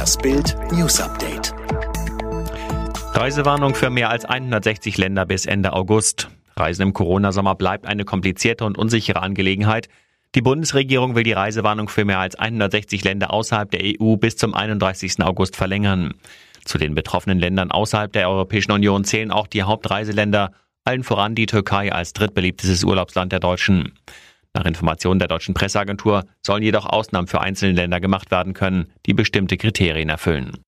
Das Bild News Update. Reisewarnung für mehr als 160 Länder bis Ende August. Reisen im Corona-Sommer bleibt eine komplizierte und unsichere Angelegenheit. Die Bundesregierung will die Reisewarnung für mehr als 160 Länder außerhalb der EU bis zum 31. August verlängern. Zu den betroffenen Ländern außerhalb der Europäischen Union zählen auch die Hauptreiseländer, allen voran die Türkei als drittbeliebtestes Urlaubsland der Deutschen. Nach Informationen der deutschen Presseagentur sollen jedoch Ausnahmen für einzelne Länder gemacht werden können, die bestimmte Kriterien erfüllen.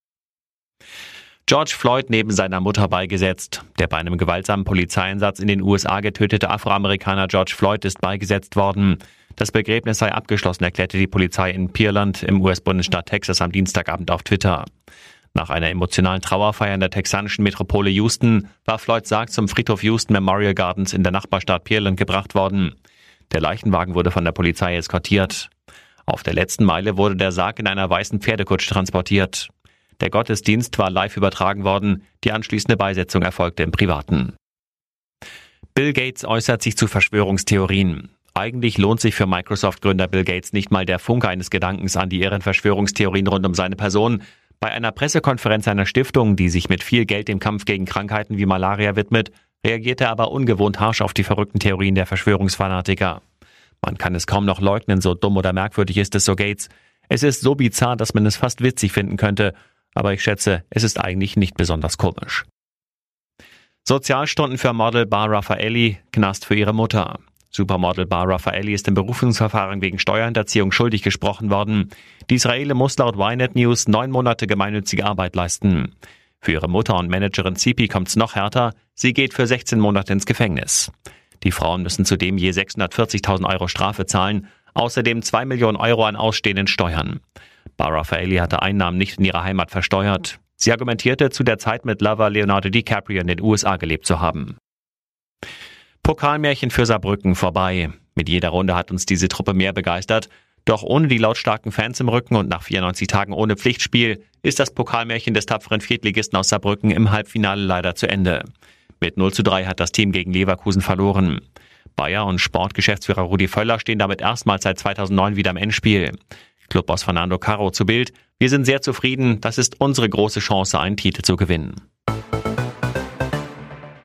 George Floyd neben seiner Mutter beigesetzt. Der bei einem gewaltsamen Polizeieinsatz in den USA getötete Afroamerikaner George Floyd ist beigesetzt worden. Das Begräbnis sei abgeschlossen, erklärte die Polizei in Pearland im US-Bundesstaat Texas am Dienstagabend auf Twitter. Nach einer emotionalen Trauerfeier in der texanischen Metropole Houston war Floyd Sarg zum Friedhof Houston Memorial Gardens in der Nachbarstadt Pearland gebracht worden. Der Leichenwagen wurde von der Polizei eskortiert. Auf der letzten Meile wurde der Sarg in einer weißen Pferdekutsche transportiert. Der Gottesdienst war live übertragen worden, die anschließende Beisetzung erfolgte im Privaten. Bill Gates äußert sich zu Verschwörungstheorien. Eigentlich lohnt sich für Microsoft-Gründer Bill Gates nicht mal der Funke eines Gedankens an die irren Verschwörungstheorien rund um seine Person. Bei einer Pressekonferenz einer Stiftung, die sich mit viel Geld dem Kampf gegen Krankheiten wie Malaria widmet, reagierte aber ungewohnt harsch auf die verrückten Theorien der Verschwörungsfanatiker. Man kann es kaum noch leugnen, so dumm oder merkwürdig ist es, so Gates. Es ist so bizarr, dass man es fast witzig finden könnte, aber ich schätze, es ist eigentlich nicht besonders komisch. Sozialstunden für Model Bar Raffaelli, Knast für ihre Mutter. Supermodel Bar Raffaelli ist im Berufungsverfahren wegen Steuerhinterziehung schuldig gesprochen worden. Die Israele muss laut Ynet News neun Monate gemeinnützige Arbeit leisten. Für ihre Mutter und Managerin Zipi kommt's noch härter. Sie geht für 16 Monate ins Gefängnis. Die Frauen müssen zudem je 640.000 Euro Strafe zahlen, außerdem 2 Millionen Euro an ausstehenden Steuern. Bar Raffaelli hatte Einnahmen nicht in ihrer Heimat versteuert. Sie argumentierte, zu der Zeit mit Lover Leonardo DiCaprio in den USA gelebt zu haben. Pokalmärchen für Saarbrücken vorbei. Mit jeder Runde hat uns diese Truppe mehr begeistert. Doch ohne die lautstarken Fans im Rücken und nach 94 Tagen ohne Pflichtspiel ist das Pokalmärchen des tapferen Viertligisten aus Saarbrücken im Halbfinale leider zu Ende. Mit 0 zu 3 hat das Team gegen Leverkusen verloren. Bayer und Sportgeschäftsführer Rudi Völler stehen damit erstmals seit 2009 wieder im Endspiel. Clubboss Fernando Caro zu Bild. Wir sind sehr zufrieden. Das ist unsere große Chance, einen Titel zu gewinnen.